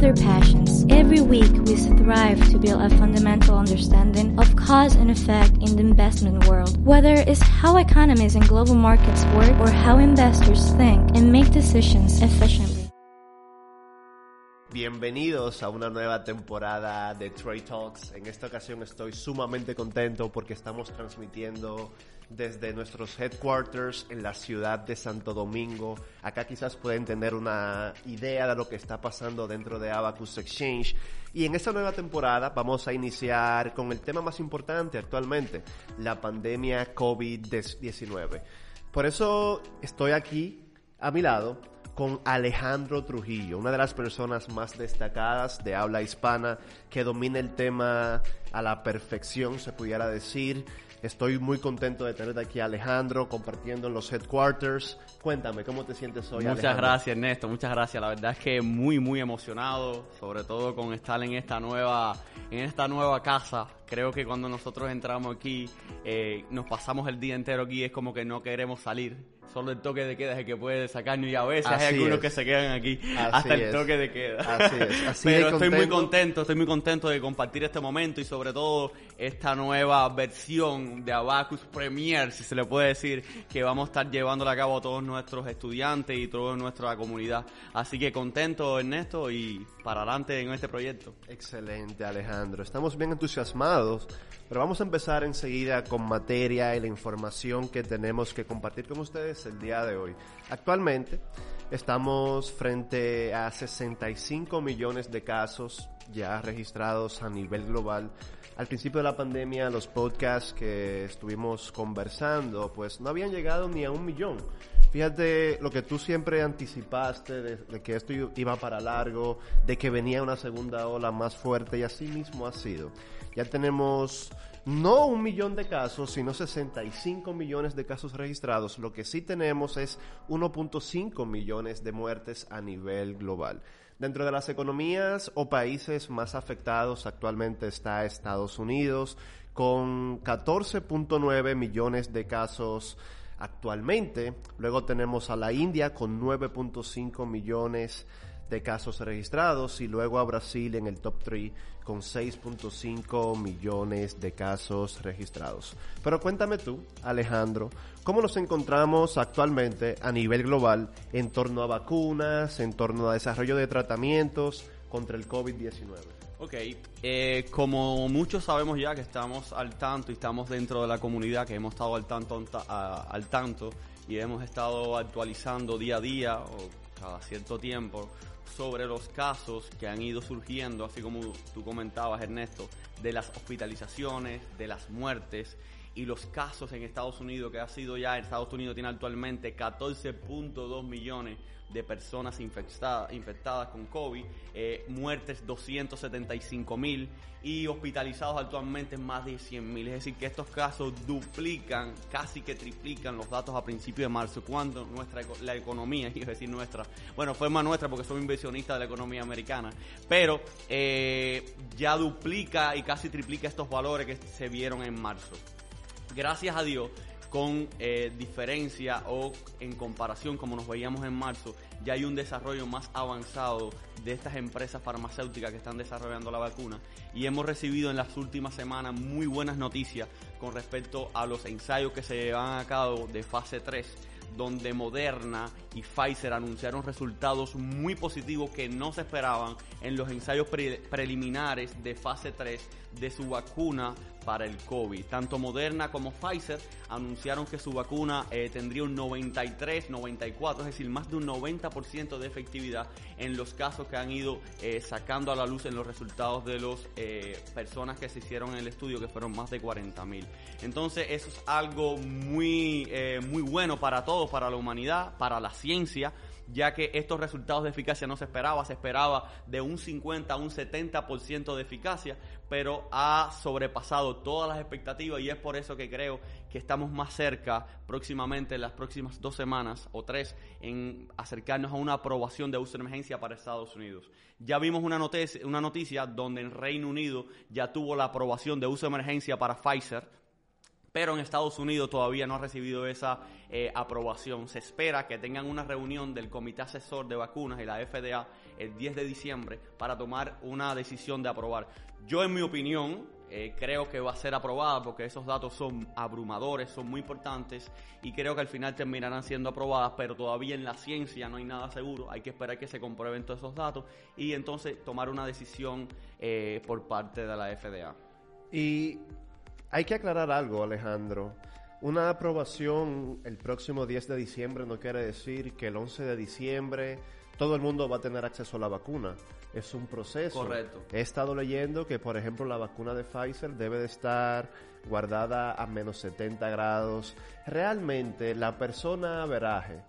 their passions. Every week, we strive to build a fundamental understanding of cause and effect in the investment world, whether it's how economies and global markets work or how investors think and make decisions efficiently. Bienvenidos a una nueva temporada de Trade Talks. En esta ocasión estoy sumamente contento porque estamos transmitiendo desde nuestros headquarters en la ciudad de Santo Domingo. Acá quizás pueden tener una idea de lo que está pasando dentro de Abacus Exchange. Y en esta nueva temporada vamos a iniciar con el tema más importante actualmente, la pandemia COVID-19. Por eso estoy aquí a mi lado con Alejandro Trujillo, una de las personas más destacadas de habla hispana que domina el tema a la perfección, se pudiera decir. Estoy muy contento de tener aquí a Alejandro compartiendo en los headquarters. Cuéntame, ¿cómo te sientes hoy? Muchas gracias, Ernesto. Muchas gracias. La verdad es que muy, muy emocionado, sobre todo con estar en esta nueva, en esta nueva casa. Creo que cuando nosotros entramos aquí, eh, nos pasamos el día entero aquí, es como que no queremos salir solo el toque de queda es el que puede sacarnos y a veces hay algunos que se quedan aquí hasta el toque de queda. Así es. Pero estoy muy contento, estoy muy contento de compartir este momento y sobre todo esta nueva versión de Abacus Premier, si se le puede decir, que vamos a estar llevándola a cabo a todos nuestros estudiantes y toda nuestra comunidad. Así que contento, Ernesto, y para adelante en este proyecto. Excelente, Alejandro. Estamos bien entusiasmados, pero vamos a empezar enseguida con materia y la información que tenemos que compartir con ustedes el día de hoy. Actualmente estamos frente a 65 millones de casos ya registrados a nivel global. Al principio de la pandemia, los podcasts que estuvimos conversando, pues no habían llegado ni a un millón. Fíjate lo que tú siempre anticipaste de, que esto iba para largo, de que venía una segunda ola más fuerte y así mismo ha sido. Ya tenemos no un millón de casos, sino 65 millones de casos registrados. Lo que sí tenemos es 1.5 millones de muertes a nivel global. Dentro de las economías o países más afectados actualmente está Estados Unidos con 14.9 millones de casos actualmente. Luego tenemos a la India con 9.5 millones de casos registrados y luego a Brasil en el top 3 con 6.5 millones de casos registrados. Pero cuéntame tú, Alejandro, ¿cómo nos encontramos actualmente a nivel global en torno a vacunas, en torno a desarrollo de tratamientos contra el COVID-19? Ok, eh, como muchos sabemos ya que estamos al tanto y estamos dentro de la comunidad, que hemos estado al tanto, al tanto y hemos estado actualizando día a día o cada cierto tiempo sobre los casos que han ido surgiendo, así como tú comentabas Ernesto, de las hospitalizaciones, de las muertes y los casos en Estados Unidos, que ha sido ya, Estados Unidos tiene actualmente 14.2 millones de personas infectadas, infectadas con COVID, eh, muertes 275 mil y hospitalizados actualmente más de 100 mil. Es decir, que estos casos duplican, casi que triplican los datos a principios de marzo, cuando nuestra la economía, es decir, nuestra, bueno, fue más nuestra porque soy inversionista de la economía americana, pero eh, ya duplica y casi triplica estos valores que se vieron en marzo. Gracias a Dios, con eh, diferencia o en comparación como nos veíamos en marzo, ya hay un desarrollo más avanzado de estas empresas farmacéuticas que están desarrollando la vacuna. Y hemos recibido en las últimas semanas muy buenas noticias con respecto a los ensayos que se llevan a cabo de fase 3 donde Moderna y Pfizer anunciaron resultados muy positivos que no se esperaban en los ensayos preliminares de fase 3 de su vacuna para el COVID. Tanto Moderna como Pfizer anunciaron que su vacuna eh, tendría un 93, 94, es decir, más de un 90% de efectividad en los casos que han ido eh, sacando a la luz en los resultados de las eh, personas que se hicieron en el estudio, que fueron más de 40 mil. Entonces, eso es algo muy, muy bueno para todos, para la humanidad, para la ciencia ya que estos resultados de eficacia no se esperaba, se esperaba de un 50 a un 70% de eficacia, pero ha sobrepasado todas las expectativas y es por eso que creo que estamos más cerca próximamente, en las próximas dos semanas o tres, en acercarnos a una aprobación de uso de emergencia para Estados Unidos. Ya vimos una noticia, una noticia donde en Reino Unido ya tuvo la aprobación de uso de emergencia para Pfizer, pero en Estados Unidos todavía no ha recibido esa eh, aprobación. Se espera que tengan una reunión del Comité Asesor de Vacunas y la FDA el 10 de diciembre para tomar una decisión de aprobar. Yo, en mi opinión, eh, creo que va a ser aprobada porque esos datos son abrumadores, son muy importantes y creo que al final terminarán siendo aprobadas, pero todavía en la ciencia no hay nada seguro, hay que esperar que se comprueben todos esos datos y entonces tomar una decisión eh, por parte de la FDA. Y hay que aclarar algo, Alejandro. Una aprobación el próximo 10 de diciembre no quiere decir que el 11 de diciembre todo el mundo va a tener acceso a la vacuna. Es un proceso. Correcto. He estado leyendo que, por ejemplo, la vacuna de Pfizer debe de estar guardada a menos 70 grados. Realmente, la persona veraje,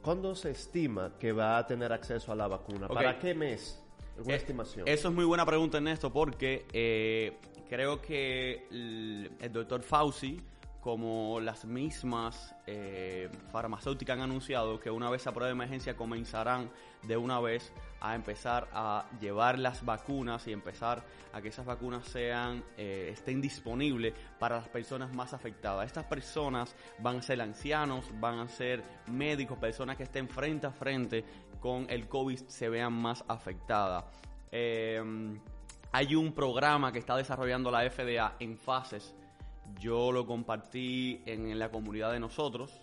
¿cuándo se estima que va a tener acceso a la vacuna? ¿Para qué mes? ¿Alguna Eh, estimación? Eso es muy buena pregunta, Ernesto, porque eh, creo que el, el doctor Fauci, como las mismas eh, farmacéuticas han anunciado, que una vez se apruebe emergencia comenzarán de una vez a empezar a llevar las vacunas y empezar a que esas vacunas sean eh, estén disponibles para las personas más afectadas. Estas personas van a ser ancianos, van a ser médicos, personas que estén frente a frente con el COVID se vean más afectadas. Eh, hay un programa que está desarrollando la FDA en fases. Yo lo compartí en la comunidad de nosotros,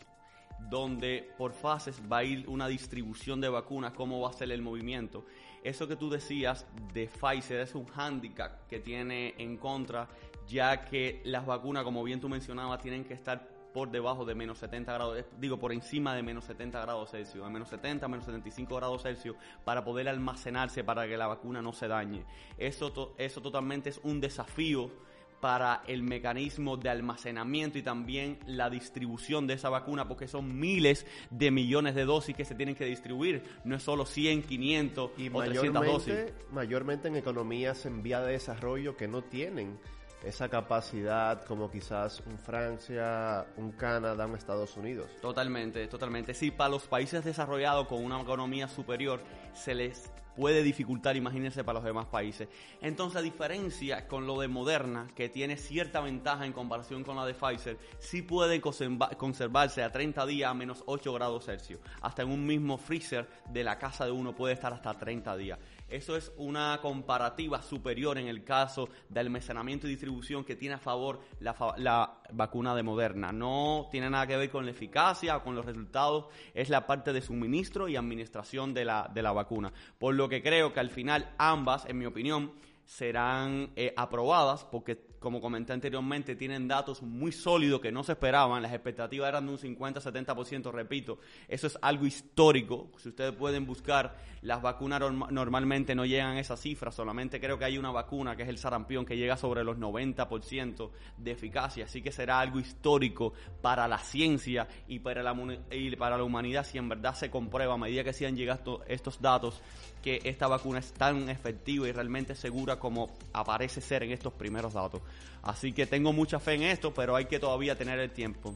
donde por fases va a ir una distribución de vacunas, cómo va a ser el movimiento. Eso que tú decías de Pfizer es un hándicap que tiene en contra, ya que las vacunas, como bien tú mencionabas, tienen que estar por debajo de menos 70 grados, eh, digo por encima de menos 70 grados Celsius, de menos 70 menos 75 grados Celsius, para poder almacenarse para que la vacuna no se dañe. Eso, to- eso totalmente es un desafío para el mecanismo de almacenamiento y también la distribución de esa vacuna, porque son miles de millones de dosis que se tienen que distribuir, no es solo 100, 500 Y o 300 dosis. mayormente, en economías en vía de desarrollo que no tienen esa capacidad como quizás un Francia, un Canadá, un Estados Unidos. Totalmente, totalmente. Sí, para los países desarrollados con una economía superior se les puede dificultar, imagínense, para los demás países. Entonces, a diferencia con lo de Moderna, que tiene cierta ventaja en comparación con la de Pfizer, sí puede conserva- conservarse a 30 días a menos 8 grados Celsius. Hasta en un mismo freezer de la casa de uno puede estar hasta 30 días. Eso es una comparativa superior en el caso de almacenamiento y distribución que tiene a favor la, la vacuna de Moderna. No tiene nada que ver con la eficacia o con los resultados, es la parte de suministro y administración de la, de la vacuna. Por lo que creo que al final ambas, en mi opinión, serán eh, aprobadas porque, como comenté anteriormente, tienen datos muy sólidos que no se esperaban. Las expectativas eran de un 50-70%, repito. Eso es algo histórico. Si ustedes pueden buscar, las vacunas norma- normalmente no llegan a esa cifra. Solamente creo que hay una vacuna, que es el sarampión, que llega sobre los 90% de eficacia. Así que será algo histórico para la ciencia y para la, y para la humanidad si en verdad se comprueba a medida que sigan llegando estos datos que esta vacuna es tan efectiva y realmente segura como aparece ser en estos primeros datos. Así que tengo mucha fe en esto, pero hay que todavía tener el tiempo.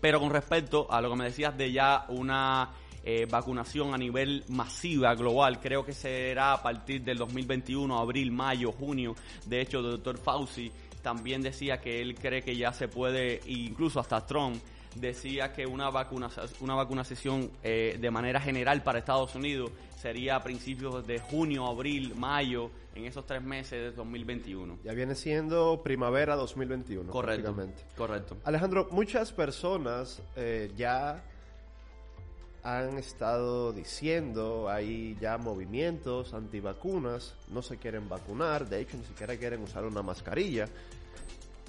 Pero con respecto a lo que me decías de ya una eh, vacunación a nivel masiva, global, creo que será a partir del 2021, abril, mayo, junio. De hecho, el doctor Fauci también decía que él cree que ya se puede, incluso hasta Trump, decía que una vacuna una vacunación eh, de manera general para Estados Unidos sería a principios de junio, abril, mayo, en esos tres meses de 2021. Ya viene siendo primavera 2021. Correcto, correcto. Alejandro, muchas personas eh, ya han estado diciendo, hay ya movimientos antivacunas, no se quieren vacunar, de hecho ni siquiera quieren usar una mascarilla.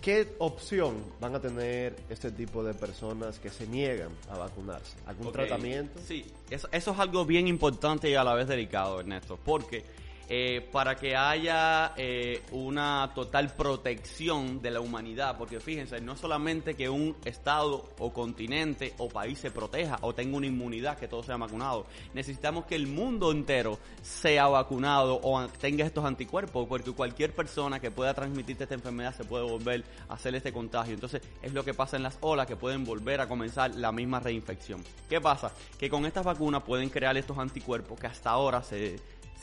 ¿Qué opción van a tener este tipo de personas que se niegan a vacunarse? ¿Algún tratamiento? Sí, eso, eso es algo bien importante y a la vez delicado, Ernesto, porque eh, para que haya eh, una total protección de la humanidad, porque fíjense, no solamente que un estado o continente o país se proteja o tenga una inmunidad, que todos sean vacunados, necesitamos que el mundo entero sea vacunado o tenga estos anticuerpos, porque cualquier persona que pueda transmitirte esta enfermedad se puede volver a hacer este contagio. Entonces, es lo que pasa en las olas que pueden volver a comenzar la misma reinfección. ¿Qué pasa? Que con estas vacunas pueden crear estos anticuerpos que hasta ahora se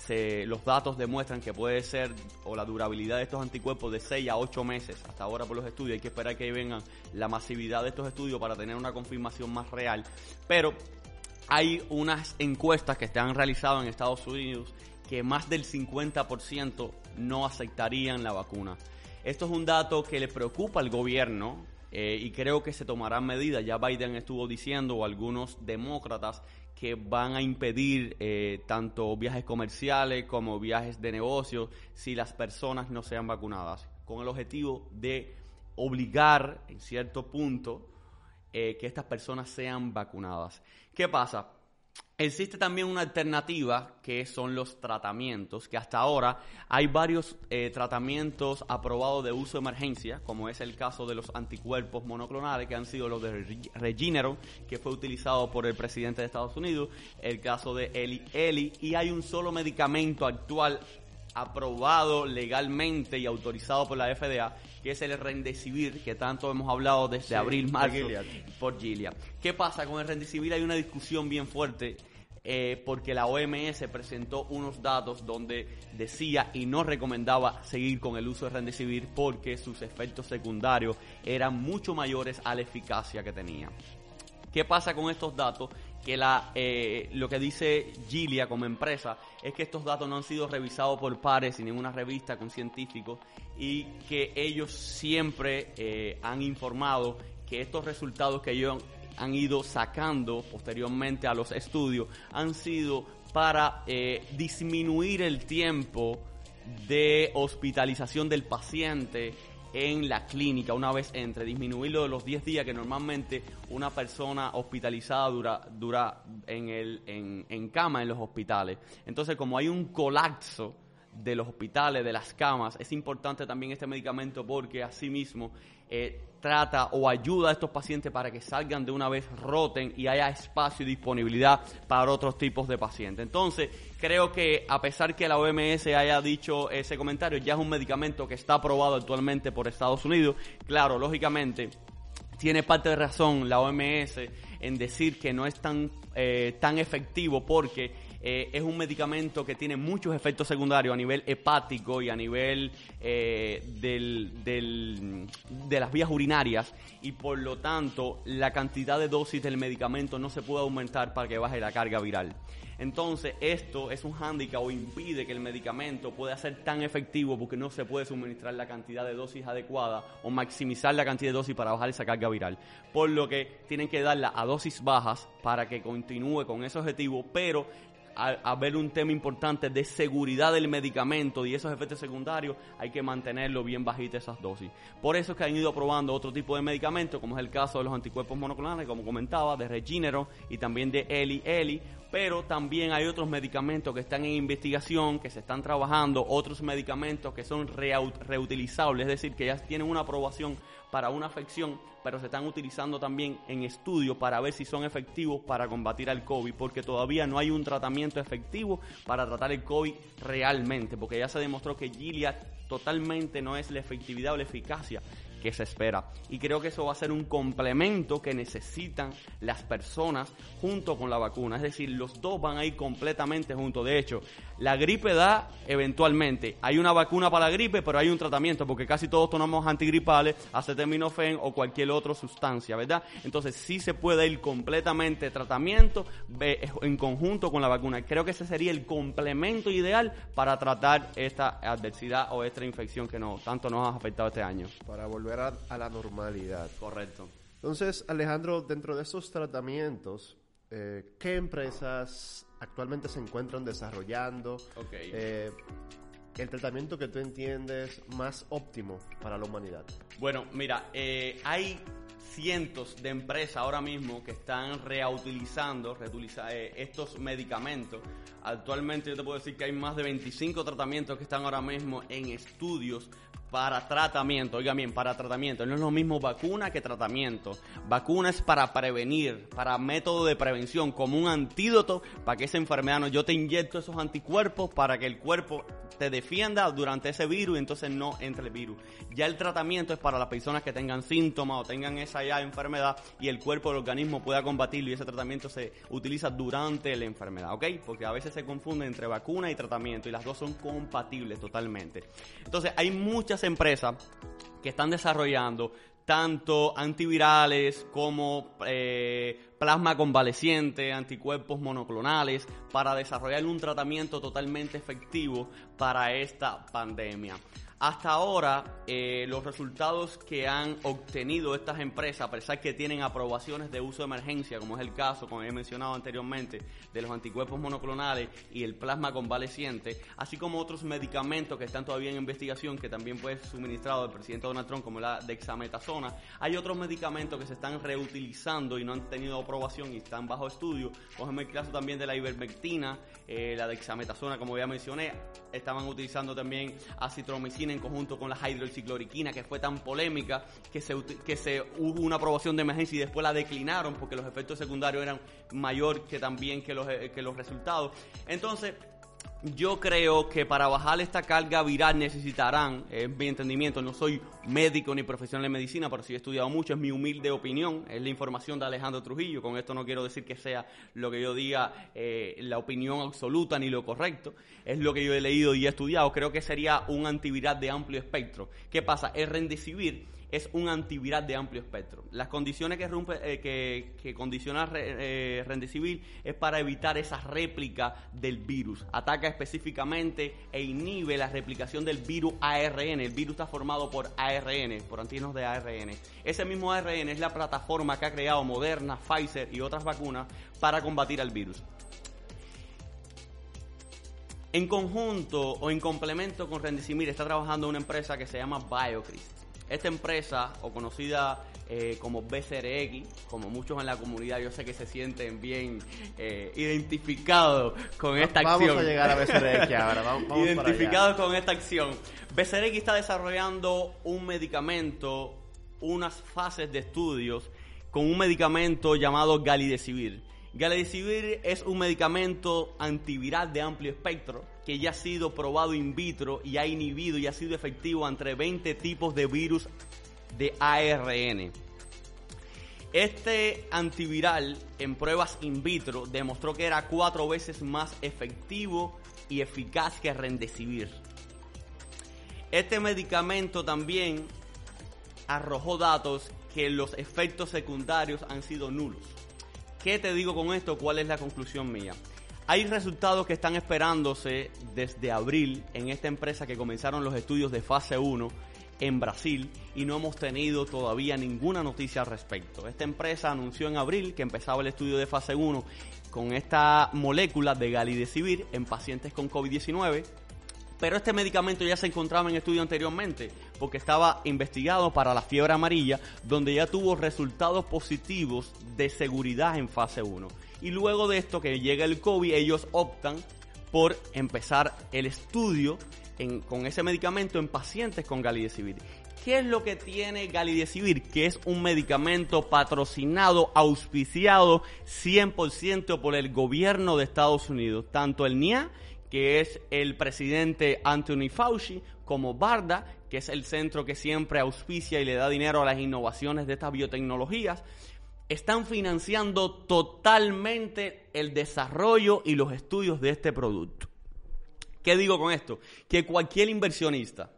los datos demuestran que puede ser, o la durabilidad de estos anticuerpos de 6 a 8 meses, hasta ahora por los estudios, hay que esperar que vengan la masividad de estos estudios para tener una confirmación más real, pero hay unas encuestas que se han realizado en Estados Unidos que más del 50% no aceptarían la vacuna. Esto es un dato que le preocupa al gobierno eh, y creo que se tomarán medidas. Ya Biden estuvo diciendo, o algunos demócratas, que van a impedir eh, tanto viajes comerciales como viajes de negocios si las personas no sean vacunadas, con el objetivo de obligar en cierto punto eh, que estas personas sean vacunadas. ¿Qué pasa? Existe también una alternativa que son los tratamientos, que hasta ahora hay varios eh, tratamientos aprobados de uso de emergencia, como es el caso de los anticuerpos monoclonales, que han sido los de Regeneron, que fue utilizado por el presidente de Estados Unidos, el caso de Eli Eli, y hay un solo medicamento actual aprobado legalmente y autorizado por la FDA, que es el Rendecivir, que tanto hemos hablado desde abril, marzo, por Gilead. ¿Qué pasa con el Rendecivir? Hay una discusión bien fuerte eh, porque la OMS presentó unos datos donde decía y no recomendaba seguir con el uso de Remdesivir porque sus efectos secundarios eran mucho mayores a la eficacia que tenía. ¿Qué pasa con estos datos? Que eh, lo que dice Gilia como empresa es que estos datos no han sido revisados por pares y ninguna revista con científicos y que ellos siempre eh, han informado que estos resultados que ellos han ido sacando posteriormente a los estudios han sido para eh, disminuir el tiempo de hospitalización del paciente en la clínica una vez entre, disminuirlo de los 10 días que normalmente una persona hospitalizada dura, dura en, el, en, en cama en los hospitales. Entonces, como hay un colapso de los hospitales, de las camas, es importante también este medicamento porque asimismo eh, trata o ayuda a estos pacientes para que salgan de una vez, roten y haya espacio y disponibilidad para otros tipos de pacientes. Entonces, creo que a pesar que la OMS haya dicho ese comentario, ya es un medicamento que está aprobado actualmente por Estados Unidos. Claro, lógicamente, tiene parte de razón la OMS en decir que no es tan, eh, tan efectivo porque eh, es un medicamento que tiene muchos efectos secundarios a nivel hepático y a nivel eh, del, de las vías urinarias y por lo tanto la cantidad de dosis del medicamento no se puede aumentar para que baje la carga viral. Entonces, esto es un hándicap o impide que el medicamento pueda ser tan efectivo porque no se puede suministrar la cantidad de dosis adecuada o maximizar la cantidad de dosis para bajar esa carga viral. Por lo que tienen que darla a dosis bajas para que continúe con ese objetivo, pero a, ver un tema importante de seguridad del medicamento y esos efectos secundarios, hay que mantenerlo bien bajito esas dosis. Por eso es que han ido probando otro tipo de medicamentos, como es el caso de los anticuerpos monoclonales, como comentaba, de Regeneron y también de Eli Eli, pero también hay otros medicamentos que están en investigación, que se están trabajando, otros medicamentos que son reutilizables, es decir, que ya tienen una aprobación para una afección, pero se están utilizando también en estudios para ver si son efectivos para combatir al COVID, porque todavía no hay un tratamiento efectivo para tratar el COVID realmente, porque ya se demostró que Gilead totalmente no es la efectividad o la eficacia que se espera. Y creo que eso va a ser un complemento que necesitan las personas junto con la vacuna. Es decir, los dos van a ir completamente juntos. De hecho, la gripe da eventualmente. Hay una vacuna para la gripe, pero hay un tratamiento, porque casi todos tomamos antigripales, acetaminofén o cualquier otra sustancia, ¿verdad? Entonces sí se puede ir completamente tratamiento en conjunto con la vacuna. Creo que ese sería el complemento ideal para tratar esta adversidad o esta infección que no tanto nos ha afectado este año. A, la normalidad. Correcto. Entonces, Alejandro, dentro de esos tratamientos, eh, ¿qué empresas actualmente se encuentran desarrollando eh, el tratamiento que tú entiendes más óptimo para la humanidad? Bueno, mira, eh, hay cientos de empresas ahora mismo que están reutilizando eh, estos medicamentos. Actualmente yo te puedo decir que hay más de 25 tratamientos que están ahora mismo en estudios para tratamiento, oiga bien, para tratamiento. No es lo mismo vacuna que tratamiento. Vacuna es para prevenir, para método de prevención, como un antídoto para que esa enfermedad no. Yo te inyecto esos anticuerpos para que el cuerpo te defienda durante ese virus y entonces no entre el virus. Ya el tratamiento es para las personas que tengan síntomas o tengan esa ya enfermedad y el cuerpo, el organismo pueda combatirlo y ese tratamiento se utiliza durante la enfermedad, ¿ok? Porque a veces se confunde entre vacuna y tratamiento y las dos son compatibles totalmente. Entonces hay muchas empresas que están desarrollando tanto antivirales como eh, plasma convaleciente, anticuerpos monoclonales, para desarrollar un tratamiento totalmente efectivo para esta pandemia. Hasta ahora, eh, los resultados que han obtenido estas empresas, a pesar que tienen aprobaciones de uso de emergencia, como es el caso, como he mencionado anteriormente, de los anticuerpos monoclonales y el plasma convaleciente, así como otros medicamentos que están todavía en investigación, que también ser suministrado el presidente Donald Trump, como la dexametasona, hay otros medicamentos que se están reutilizando y no han tenido aprobación y están bajo estudio, como el caso también de la ivermectina, eh, la dexametasona, como ya mencioné, estaban utilizando también acitromicina en conjunto con la hidroxicloroquina que fue tan polémica que se, que se hubo una aprobación de emergencia y después la declinaron porque los efectos secundarios eran mayor que también que los, eh, que los resultados. Entonces, yo creo que para bajar esta carga viral necesitarán, es mi entendimiento, no soy médico ni profesional de medicina, pero sí he estudiado mucho, es mi humilde opinión, es la información de Alejandro Trujillo, con esto no quiero decir que sea lo que yo diga eh, la opinión absoluta ni lo correcto, es lo que yo he leído y he estudiado, creo que sería un antiviral de amplio espectro. ¿Qué pasa? El rendicivir es un antiviral de amplio espectro. Las condiciones que, rompe, eh, que, condiciona re, eh, es para evitar esa réplica del virus. Ataca específicamente e inhibe la replicación del virus ARN. El virus está formado por ARN, por antígenos de ARN. Ese mismo ARN es la plataforma que ha creado Moderna, Pfizer y otras vacunas para combatir al virus. En conjunto o en complemento con Rendicimir está trabajando una empresa que se llama BioCryst. Esta empresa, o conocida eh, como BCRX, como muchos en la comunidad, yo sé que se sienten bien eh, identificados con esta acción. Vamos a llegar a BCRX ahora, vamos, Identificados con esta acción. BCRX está desarrollando un medicamento, unas fases de estudios con un medicamento llamado Galidecivir. Galidecivir es un medicamento antiviral de amplio espectro que ya ha sido probado in vitro y ha inhibido y ha sido efectivo entre 20 tipos de virus de ARN. Este antiviral en pruebas in vitro demostró que era cuatro veces más efectivo y eficaz que Rendecivir. Este medicamento también arrojó datos que los efectos secundarios han sido nulos. ¿Qué te digo con esto? ¿Cuál es la conclusión mía? Hay resultados que están esperándose desde abril en esta empresa que comenzaron los estudios de fase 1 en Brasil y no hemos tenido todavía ninguna noticia al respecto. Esta empresa anunció en abril que empezaba el estudio de fase 1 con esta molécula de galidecivir en pacientes con COVID-19 pero este medicamento ya se encontraba en estudio anteriormente porque estaba investigado para la fiebre amarilla donde ya tuvo resultados positivos de seguridad en fase 1. Y luego de esto que llega el COVID, ellos optan por empezar el estudio con ese medicamento en pacientes con galidecivir. ¿Qué es lo que tiene galidecivir? Que es un medicamento patrocinado, auspiciado 100% por el gobierno de Estados Unidos, tanto el NIA, que es el presidente Anthony Fauci, como BARDA, que es el centro que siempre auspicia y le da dinero a las innovaciones de estas biotecnologías están financiando totalmente el desarrollo y los estudios de este producto. ¿Qué digo con esto? Que cualquier inversionista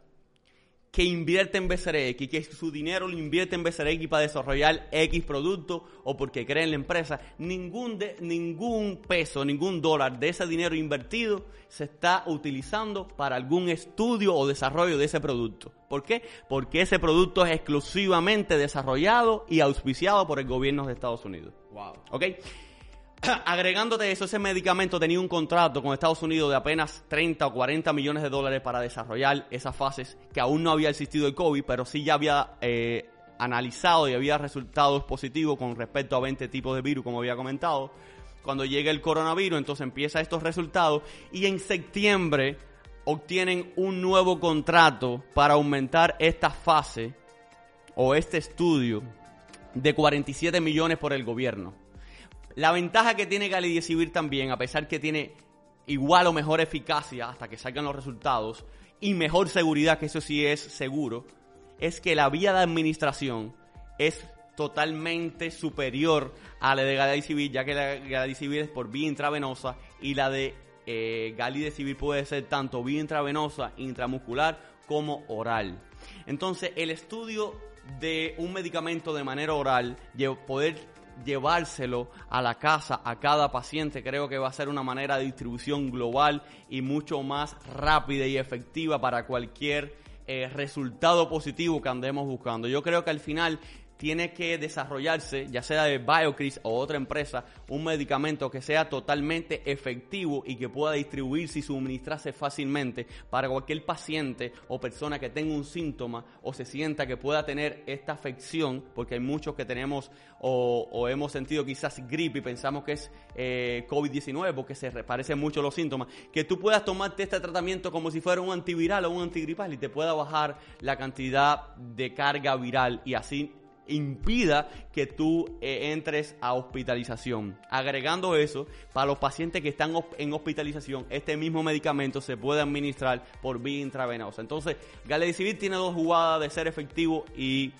que invierte en BCRX, que su dinero lo invierte en BCRX para desarrollar X producto o porque cree en la empresa, ningún, de, ningún peso, ningún dólar de ese dinero invertido se está utilizando para algún estudio o desarrollo de ese producto. ¿Por qué? Porque ese producto es exclusivamente desarrollado y auspiciado por el gobierno de Estados Unidos. Wow. ¿Ok? agregándote eso, ese medicamento tenía un contrato con Estados Unidos de apenas 30 o 40 millones de dólares para desarrollar esas fases que aún no había existido el COVID, pero sí ya había eh, analizado y había resultados positivos con respecto a 20 tipos de virus, como había comentado. Cuando llega el coronavirus, entonces empieza estos resultados y en septiembre obtienen un nuevo contrato para aumentar esta fase o este estudio de 47 millones por el gobierno. La ventaja que tiene Civil también, a pesar que tiene igual o mejor eficacia hasta que salgan los resultados y mejor seguridad, que eso sí es seguro, es que la vía de administración es totalmente superior a la de Civil, ya que la Civil es por vía intravenosa y la de eh, puede ser tanto vía intravenosa, intramuscular como oral. Entonces, el estudio de un medicamento de manera oral, poder llevárselo a la casa a cada paciente creo que va a ser una manera de distribución global y mucho más rápida y efectiva para cualquier eh, resultado positivo que andemos buscando. Yo creo que al final tiene que desarrollarse, ya sea de BioCris o otra empresa, un medicamento que sea totalmente efectivo y que pueda distribuirse y suministrarse fácilmente para cualquier paciente o persona que tenga un síntoma o se sienta que pueda tener esta afección, porque hay muchos que tenemos o, hemos sentido quizás gripe y pensamos que es eh, COVID-19 porque se parecen mucho los síntomas, que tú puedas tomarte este tratamiento como si fuera un antiviral o un antigripal y te pueda bajar la cantidad de carga viral y así impida que tú eh, entres a hospitalización. Agregando eso, para los pacientes que están en hospitalización, este mismo medicamento se puede administrar por vía intravenosa. Entonces, Galedicivir tiene dos jugadas de ser efectivo y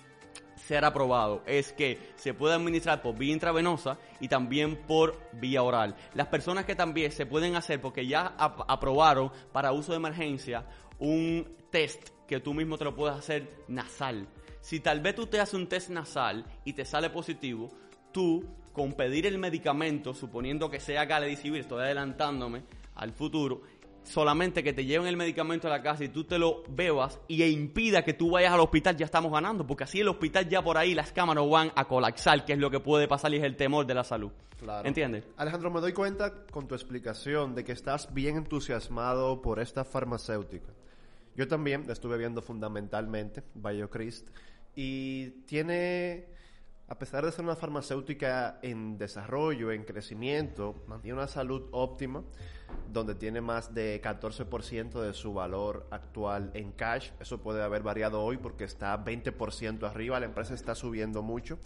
ser aprobado es que se puede administrar por vía intravenosa y también por vía oral. Las personas que también se pueden hacer, porque ya aprobaron para uso de emergencia, un test que tú mismo te lo puedes hacer nasal. Si tal vez tú te haces un test nasal y te sale positivo, tú con pedir el medicamento, suponiendo que sea Galedicivir, estoy adelantándome al futuro, solamente que te lleven el medicamento a la casa y tú te lo bebas y e impida que tú vayas al hospital, ya estamos ganando, porque así el hospital ya por ahí las cámaras van a colapsar, que es lo que puede pasar y es el temor de la salud. Claro. ¿Entiendes? Alejandro, me doy cuenta con tu explicación de que estás bien entusiasmado por esta farmacéutica. Yo también estuve viendo fundamentalmente BioChrist y tiene, a pesar de ser una farmacéutica en desarrollo, en crecimiento, mantiene una salud óptima, donde tiene más de 14% de su valor actual en cash. Eso puede haber variado hoy porque está 20% arriba, la empresa está subiendo mucho.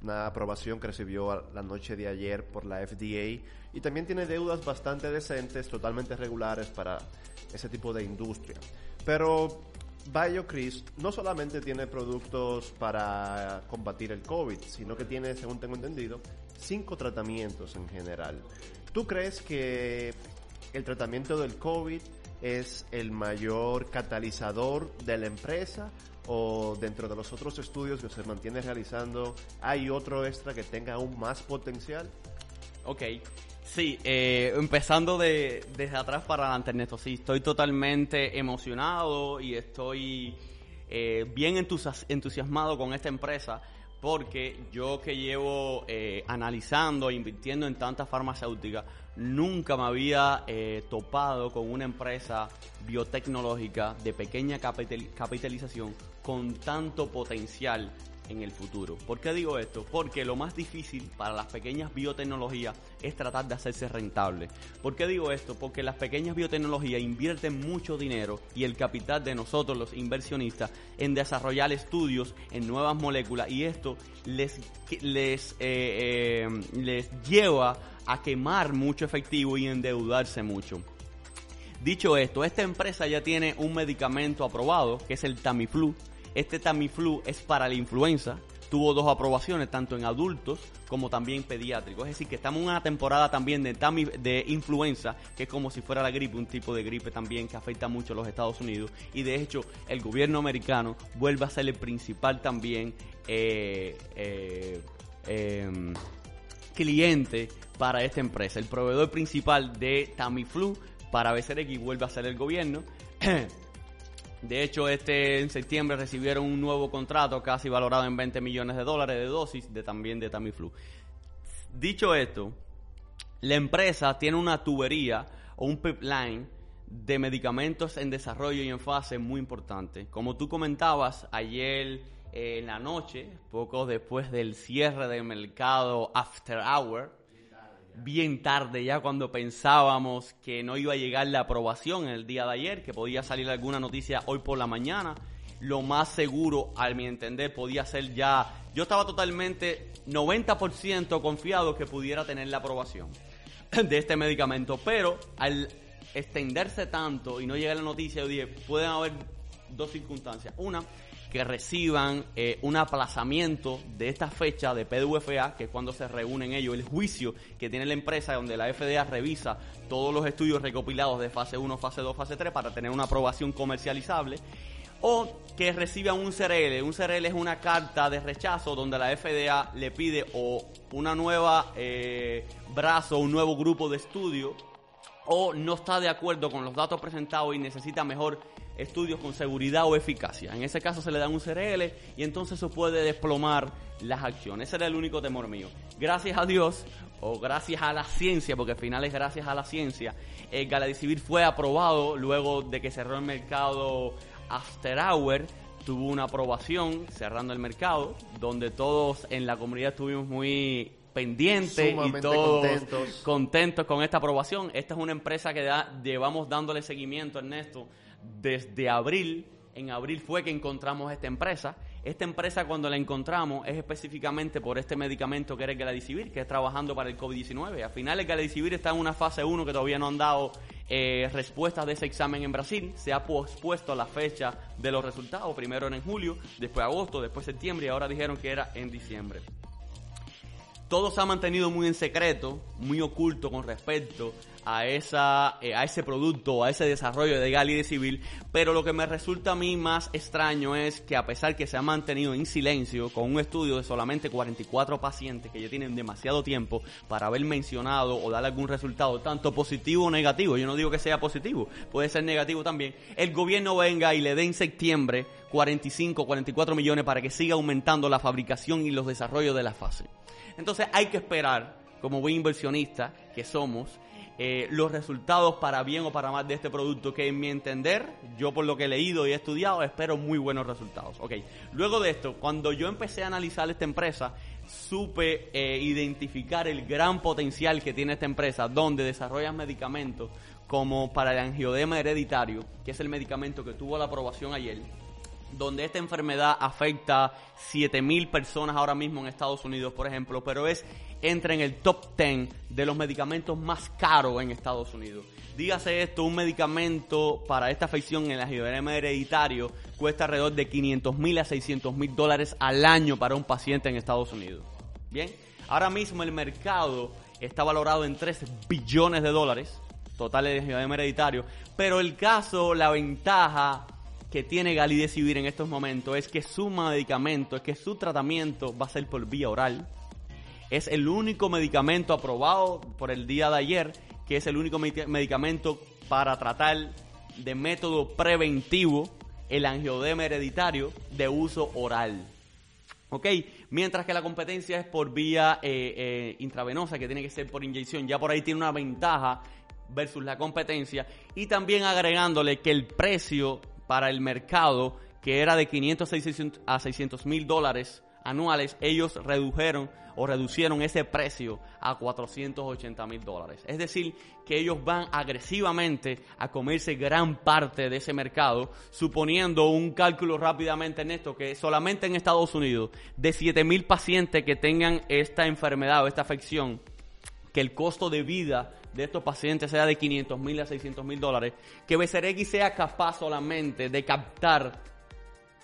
Una aprobación que recibió la noche de ayer por la FDA y también tiene deudas bastante decentes, totalmente regulares para ese tipo de industria. Pero BioCris no solamente tiene productos para combatir el COVID, sino que tiene, según tengo entendido, cinco tratamientos en general. ¿Tú crees que el tratamiento del COVID es el mayor catalizador de la empresa o dentro de los otros estudios que se mantiene realizando hay otro extra que tenga aún más potencial? Ok, Sí, eh, empezando de, desde atrás para adelante, Ernesto. Sí, estoy totalmente emocionado y estoy eh, bien entusiasmado con esta empresa porque yo que llevo eh, analizando e invirtiendo en tantas farmacéuticas, nunca me había topado con una empresa biotecnológica de pequeña capitalización con tanto potencial en el futuro. ¿Por qué digo esto? Porque lo más difícil para las pequeñas biotecnologías es tratar de hacerse rentable. ¿Por qué digo esto? Porque las pequeñas biotecnologías invierten mucho dinero y el capital de nosotros los inversionistas en desarrollar estudios en nuevas moléculas y esto les, les, eh, eh, les lleva a quemar mucho efectivo y endeudarse mucho. Dicho esto, esta empresa ya tiene un medicamento aprobado, que es el Tamiflu, este Tamiflu es para la influenza. Tuvo dos aprobaciones, tanto en adultos como también pediátricos. Es decir, que estamos en una temporada también de, de influenza, que es como si fuera la gripe, un tipo de gripe también que afecta mucho a los Estados Unidos. Y de hecho, el gobierno americano vuelve a ser el principal también eh, eh, em, cliente para esta empresa. El proveedor principal de Tamiflu para BCRX vuelve a ser el gobierno. De hecho, este en septiembre recibieron un nuevo contrato casi valorado en 20 millones de dólares de dosis de también de Tamiflu. Dicho esto, la empresa tiene una tubería o un pipeline de medicamentos en desarrollo y en fase muy importante. Como tú comentabas ayer eh, en la noche, poco después del cierre del mercado After Hour, bien tarde, ya cuando pensábamos que no iba a llegar la aprobación el día de ayer, que podía salir alguna noticia hoy por la mañana. Lo más seguro, al mi entender, podía ser ya... Yo estaba totalmente 90% confiado que pudiera tener la aprobación de este medicamento, pero al extenderse tanto y no llegar la noticia, yo dije, pueden haber dos circunstancias. Una, que reciban eh, un aplazamiento de esta fecha de PDUFA, que es cuando se reúnen ellos, el juicio que tiene la empresa, donde la FDA revisa todos los estudios recopilados de fase 1, fase 2, fase 3 para tener una aprobación comercializable, o que reciban un CRL. Un CRL es una carta de rechazo donde la FDA le pide o una nueva eh, brazo, un nuevo grupo de estudio, o no está de acuerdo con los datos presentados y necesita mejor estudios con seguridad o eficacia. En ese caso se le da un CRL y entonces eso puede desplomar las acciones. Ese era el único temor mío. Gracias a Dios, o gracias a la ciencia, porque al final es gracias a la ciencia, el Galadicivir fue aprobado luego de que cerró el mercado After Hour tuvo una aprobación cerrando el mercado, donde todos en la comunidad estuvimos muy pendientes y todos contentos. contentos. con esta aprobación. Esta es una empresa que llevamos dándole seguimiento, Ernesto, desde abril. En abril fue que encontramos esta empresa. Esta empresa cuando la encontramos es específicamente por este medicamento que era el que es trabajando para el COVID-19. Al final el Galadicivir está en una fase 1 que todavía no han dado eh, respuestas de ese examen en Brasil. Se ha pospuesto la fecha de los resultados. Primero era en julio, después agosto, después septiembre y ahora dijeron que era en diciembre todo se ha mantenido muy en secreto, muy oculto con respecto a, esa, eh, a ese producto, a ese desarrollo de Gali de Civil, pero lo que me resulta a mí más extraño es que a pesar que se ha mantenido en silencio con un estudio de solamente 44 pacientes que ya tienen demasiado tiempo para haber mencionado o dar algún resultado, tanto positivo o negativo, yo no digo que sea positivo, puede ser negativo también, el gobierno venga y le dé en septiembre 45, 44 millones para que siga aumentando la fabricación y los desarrollos de la fase. Entonces hay que esperar, como buen inversionista que somos, eh, los resultados para bien o para mal de este producto, que en mi entender, yo por lo que he leído y he estudiado, espero muy buenos resultados. Ok, luego de esto, cuando yo empecé a analizar esta empresa, supe eh, identificar el gran potencial que tiene esta empresa, donde desarrollan medicamentos como para el angiodema hereditario, que es el medicamento que tuvo la aprobación ayer donde esta enfermedad afecta 7.000 personas ahora mismo en Estados Unidos, por ejemplo, pero es entra en el top 10 de los medicamentos más caros en Estados Unidos. Dígase esto, un medicamento para esta afección en el angioedema hereditario cuesta alrededor de 500 mil a 600 mil dólares al año para un paciente en Estados Unidos. Bien, ahora mismo el mercado está valorado en 3 billones de dólares totales de angioedema hereditario, pero el caso, la ventaja que tiene Galidecivir en estos momentos es que su medicamento, es que su tratamiento va a ser por vía oral. Es el único medicamento aprobado por el día de ayer, que es el único medicamento para tratar de método preventivo el angiodema hereditario de uso oral. ¿Ok? Mientras que la competencia es por vía eh, eh, intravenosa, que tiene que ser por inyección. Ya por ahí tiene una ventaja versus la competencia. Y también agregándole que el precio para el mercado, que era de 500 a 600 mil dólares anuales, ellos redujeron o reducieron ese precio a 480 mil dólares. Es decir, que ellos van agresivamente a comerse gran parte de ese mercado, suponiendo un cálculo rápidamente en esto, que solamente en Estados Unidos, de 7 mil pacientes que tengan esta enfermedad o esta afección, que el costo de vida de estos pacientes sea de 500 mil a 600 mil dólares, que BCRX sea capaz solamente de captar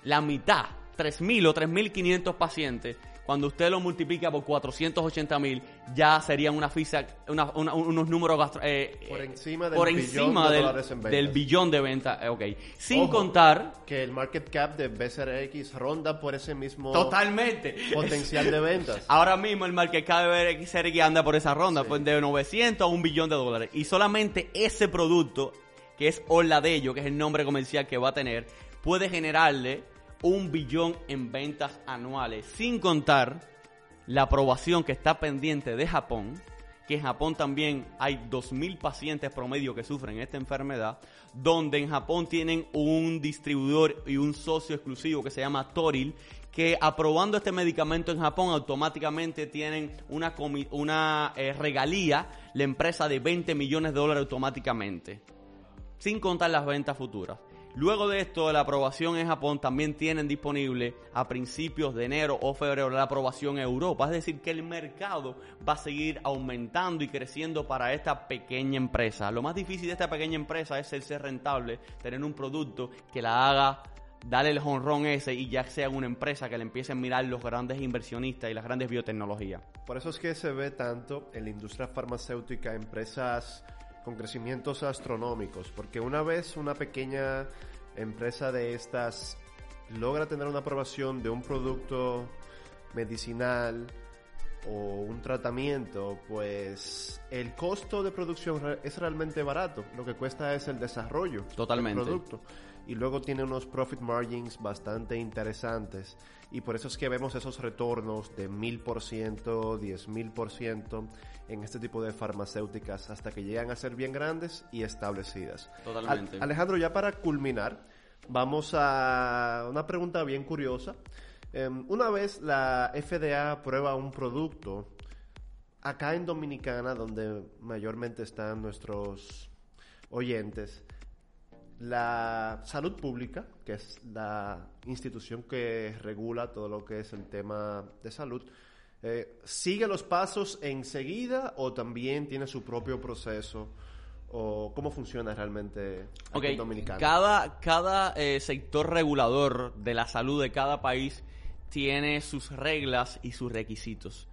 la mitad, 3 mil o 3.500 pacientes, cuando usted lo multiplica por 480 mil, ya serían una fisa, unos números eh, por encima del, por encima billón, de del billón de ventas. Eh, ok. Sin contar que el market cap de BCRX ronda por ese mismo totalmente potencial de ventas. Ahora mismo el market cap de BCRX anda por esa ronda, pues de 900 a un billón de dólares. Y solamente ese producto, que es Oladello, que es el nombre comercial que va a tener, puede generarle un billón en ventas anuales, sin contar la aprobación que está pendiente de Japón, que en Japón también hay 2.000 pacientes promedio que sufren esta enfermedad, donde en Japón tienen un distribuidor y un socio exclusivo que se llama Toril, que aprobando este medicamento en Japón automáticamente tienen una, eh, regalía la empresa de 20 millones de dólares automáticamente, sin contar las ventas futuras. Luego de esto, la aprobación en Japón también tienen disponible a principios de enero o febrero la aprobación en Europa. Es decir, que el mercado va a seguir aumentando y creciendo para esta pequeña empresa. Lo más difícil de esta pequeña empresa es ser rentable, tener un producto que la haga darle el honrón ese y ya sea una empresa que le empiecen a mirar los grandes inversionistas y las grandes biotecnologías. Por eso es que se ve tanto en la industria farmacéutica empresas con crecimientos astronómicos, porque una vez una pequeña empresa de estas logra tener una aprobación de un producto medicinal o un tratamiento, pues el costo de producción es realmente barato. Lo que cuesta es el desarrollo Totalmente. del producto. Y luego tiene unos profit margins bastante interesantes. Y por eso es que vemos esos retornos de mil por ciento, diez mil por ciento en este tipo de farmacéuticas hasta que llegan a ser bien grandes y establecidas. Totalmente. Alejandro, ya para culminar, vamos a una pregunta bien curiosa. Em, una vez la FDA prueba un producto, acá en Dominicana, donde mayormente están nuestros oyentes, la salud pública, que es la institución que regula todo lo que es el tema de salud, eh, ¿Sigue los pasos enseguida o también tiene su propio proceso? ¿O cómo funciona realmente en Dominicana? Cada, cada eh, sector regulador de la salud de cada país tiene sus reglas y sus requisitos.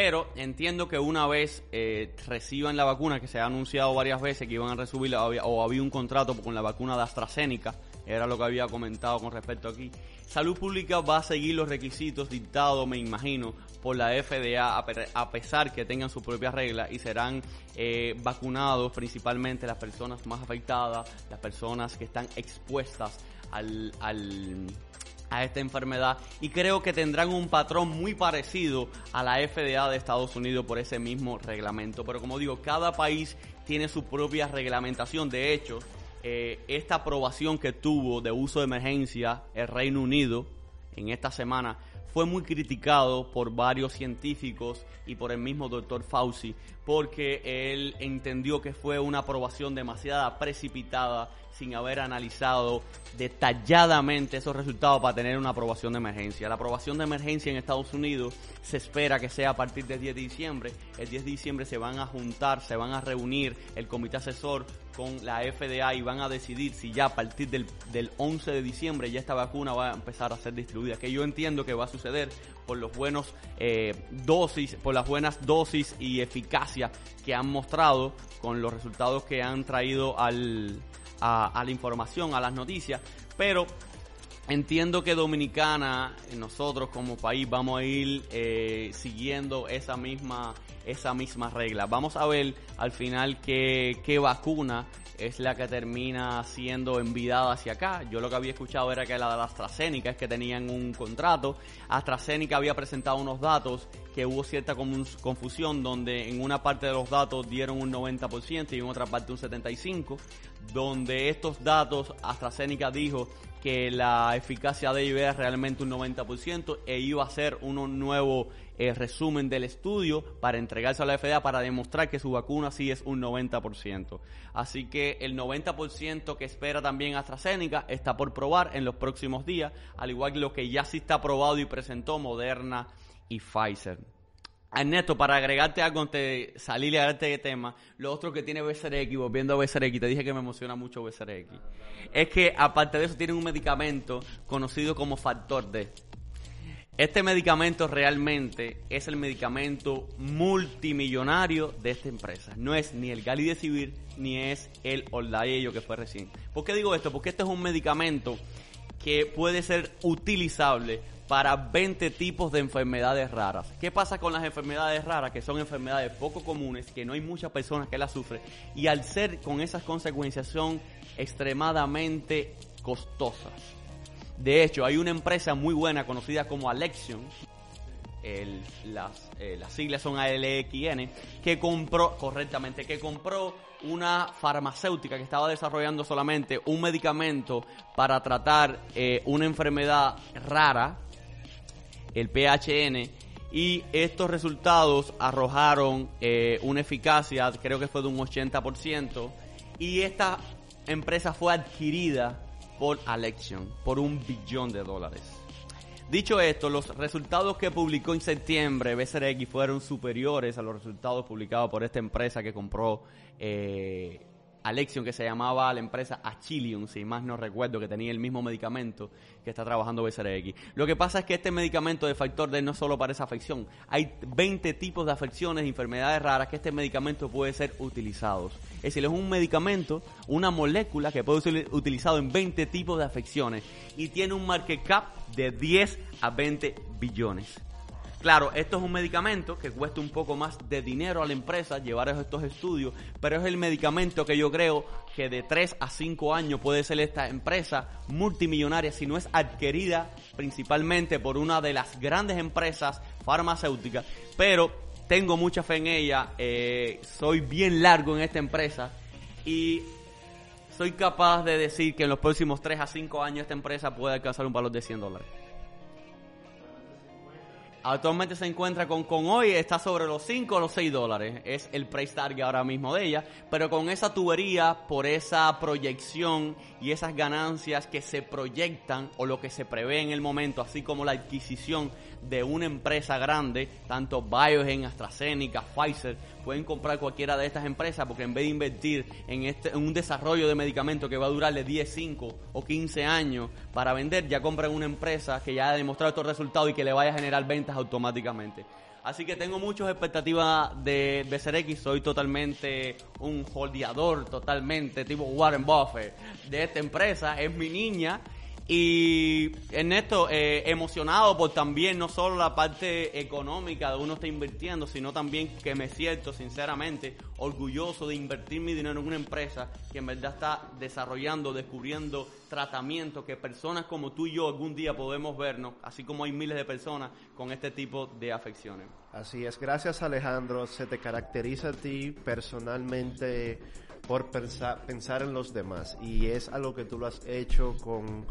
Pero entiendo que una vez eh, reciban la vacuna, que se ha anunciado varias veces que iban a recibir, o había un contrato con la vacuna de AstraZeneca, era lo que había comentado con respecto aquí. Salud Pública va a seguir los requisitos dictados, me imagino, por la FDA, a pesar que tengan sus propias reglas y serán eh, vacunados principalmente las personas más afectadas, las personas que están expuestas al, a esta enfermedad y creo que tendrán un patrón muy parecido a la FDA de Estados Unidos por ese mismo reglamento. Pero como digo, cada país tiene su propia reglamentación. De hecho, eh, esta aprobación que tuvo de uso de emergencia el Reino Unido en esta semana fue muy criticado por varios científicos y por el mismo doctor Fauci porque él entendió que fue una aprobación demasiado precipitada sin haber analizado detalladamente esos resultados para tener una aprobación de emergencia. La aprobación de emergencia en Estados Unidos se espera que sea a partir del 10 de diciembre. El 10 de diciembre se van a juntar, se van a reunir el comité asesor con la FDA y van a decidir si ya a partir del, 11 de diciembre ya esta vacuna va a empezar a ser distribuida. Que yo entiendo que va a suceder por los buenos eh, dosis, por las buenas dosis y eficacia que han mostrado con los resultados que han traído al, a, la información, a las noticias, pero entiendo que Dominicana, nosotros como país, vamos a ir eh, siguiendo esa misma, esa misma regla. Vamos a ver al final qué, qué vacuna es la que termina siendo envidada hacia acá. Yo lo que había escuchado era que la de AstraZeneca es que tenían un contrato. AstraZeneca había presentado unos datos que hubo cierta confusión donde en una parte de los datos dieron un 90% y en otra parte un 75%, donde estos datos AstraZeneca dijo que la eficacia de ellos era realmente un 90% e iba a ser un nuevo eh, resumen del estudio para entregarse a la FDA para demostrar que su vacuna sí es un 90%. Así que el 90% que espera también AstraZeneca está por probar en los próximos días, al igual que lo que ya sí está aprobado y presentó Moderna y Pfizer. Ernesto, para agregarte algo antes de salir y agregarte de tema, lo otro que tiene BCRX, volviendo a BCRX, te dije que me emociona mucho BCRX, es que aparte de eso tienen un medicamento conocido como factor D. Este medicamento realmente es el medicamento multimillonario de esta empresa. No es ni el Galidecivir ni es el Oldaello que fue recién. ¿Por qué digo esto? Porque este es un medicamento que puede ser utilizable para 20 tipos de enfermedades raras. ¿Qué pasa con las enfermedades raras? Que son enfermedades poco comunes, que no hay muchas personas que las sufren y al ser con esas consecuencias son extremadamente costosas. De hecho, hay una empresa muy buena conocida como Alexion, las, eh, las, siglas son ALXN, que compró, correctamente, que compró una farmacéutica que estaba desarrollando solamente un medicamento para tratar eh, una enfermedad rara el PHN, y estos resultados arrojaron eh, una eficacia, creo que fue de un 80%, y esta empresa fue adquirida por Alexion por un billón de dólares. Dicho esto, los resultados que publicó en septiembre BCRX fueron superiores a los resultados publicados por esta empresa que compró eh, Alexion, que se llamaba la empresa Achillium, si más no recuerdo, que tenía el mismo medicamento que está trabajando BCRX. Lo que pasa es que este medicamento de factor D no solo para esa afección. Hay 20 tipos de afecciones y enfermedades raras que este medicamento puede ser utilizado. Es decir, es un medicamento, una molécula que puede ser utilizado en 20 tipos de afecciones y tiene un market cap de 10 a 20 billones. Claro, esto es un medicamento que cuesta un poco más de dinero a la empresa llevar estos estudios, pero es el medicamento que yo creo que de 3 a 5 años puede ser esta empresa multimillonaria si no es adquirida principalmente por una de las grandes empresas farmacéuticas, pero tengo mucha fe en ella, eh, soy bien largo en esta empresa y soy capaz de decir que en los próximos 3 a 5 años esta empresa puede alcanzar un valor de 100 dólares. Actualmente se encuentra con, con hoy, está sobre los 5 o los 6 dólares. Es el price target ahora mismo de ella. Pero con esa tubería, por esa proyección y esas ganancias que se proyectan o lo que se prevé en el momento, así como la adquisición de una empresa grande, tanto Biogen, AstraZeneca, Pfizer, pueden comprar cualquiera de estas empresas porque en vez de invertir en, este, en un desarrollo de medicamentos que va a durarle 10, 5 o 15 años para vender, ya compran una empresa que ya ha demostrado estos resultados y que le vaya a generar ventas automáticamente. Así que tengo muchas expectativas de BCRX. Soy totalmente un holdeador, totalmente tipo Warren Buffett de esta empresa. Es mi niña y en esto, eh, emocionado por también no solo la parte económica de uno está invirtiendo, sino también que me siento sinceramente orgulloso de invertir mi dinero en una empresa que en verdad está desarrollando, descubriendo tratamientos que personas como tú y yo algún día podemos vernos, así como hay miles de personas con este tipo de afecciones. Así es, gracias Alejandro, se te caracteriza a ti personalmente por pensar, pensar en los demás. Y es algo que tú lo has hecho con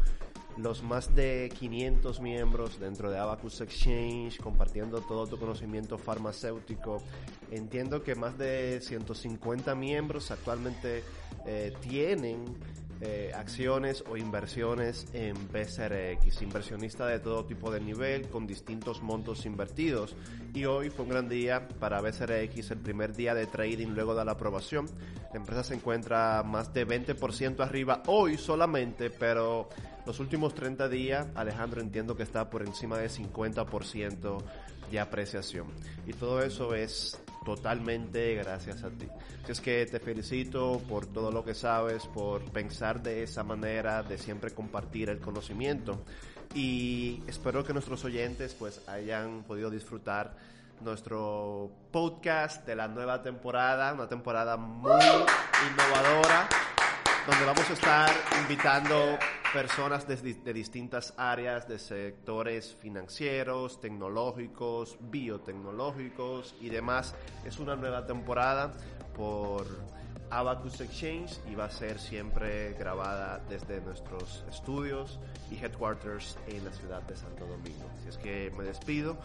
los más de 500 miembros dentro de Abacus Exchange, compartiendo todo tu conocimiento farmacéutico. Entiendo que más de 150 miembros actualmente eh, tienen eh, acciones o inversiones en BCRX, inversionista de todo tipo de nivel con distintos montos invertidos. Y hoy fue un gran día para BCRX, el primer día de trading luego de la aprobación. La empresa se encuentra más de 20% arriba hoy solamente, pero los últimos 30 días, Alejandro, entiendo que está por encima de 50% de apreciación. Y todo eso es totalmente gracias a ti. Así es que te felicito por todo lo que sabes, por pensar de esa manera, de siempre compartir el conocimiento. Y espero que nuestros oyentes pues hayan podido disfrutar nuestro podcast de la nueva temporada, una temporada muy innovadora, donde vamos a estar invitando personas de, distintas áreas, de sectores financieros, tecnológicos, biotecnológicos y demás. Es una nueva temporada por Abacus Exchange y va a ser siempre grabada desde nuestros estudios y headquarters en la ciudad de Santo Domingo. Así es que me despido.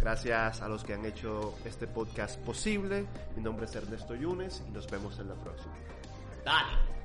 Gracias a los que han hecho este podcast posible. Mi nombre es Ernesto Yunes y nos vemos en la próxima. Dale.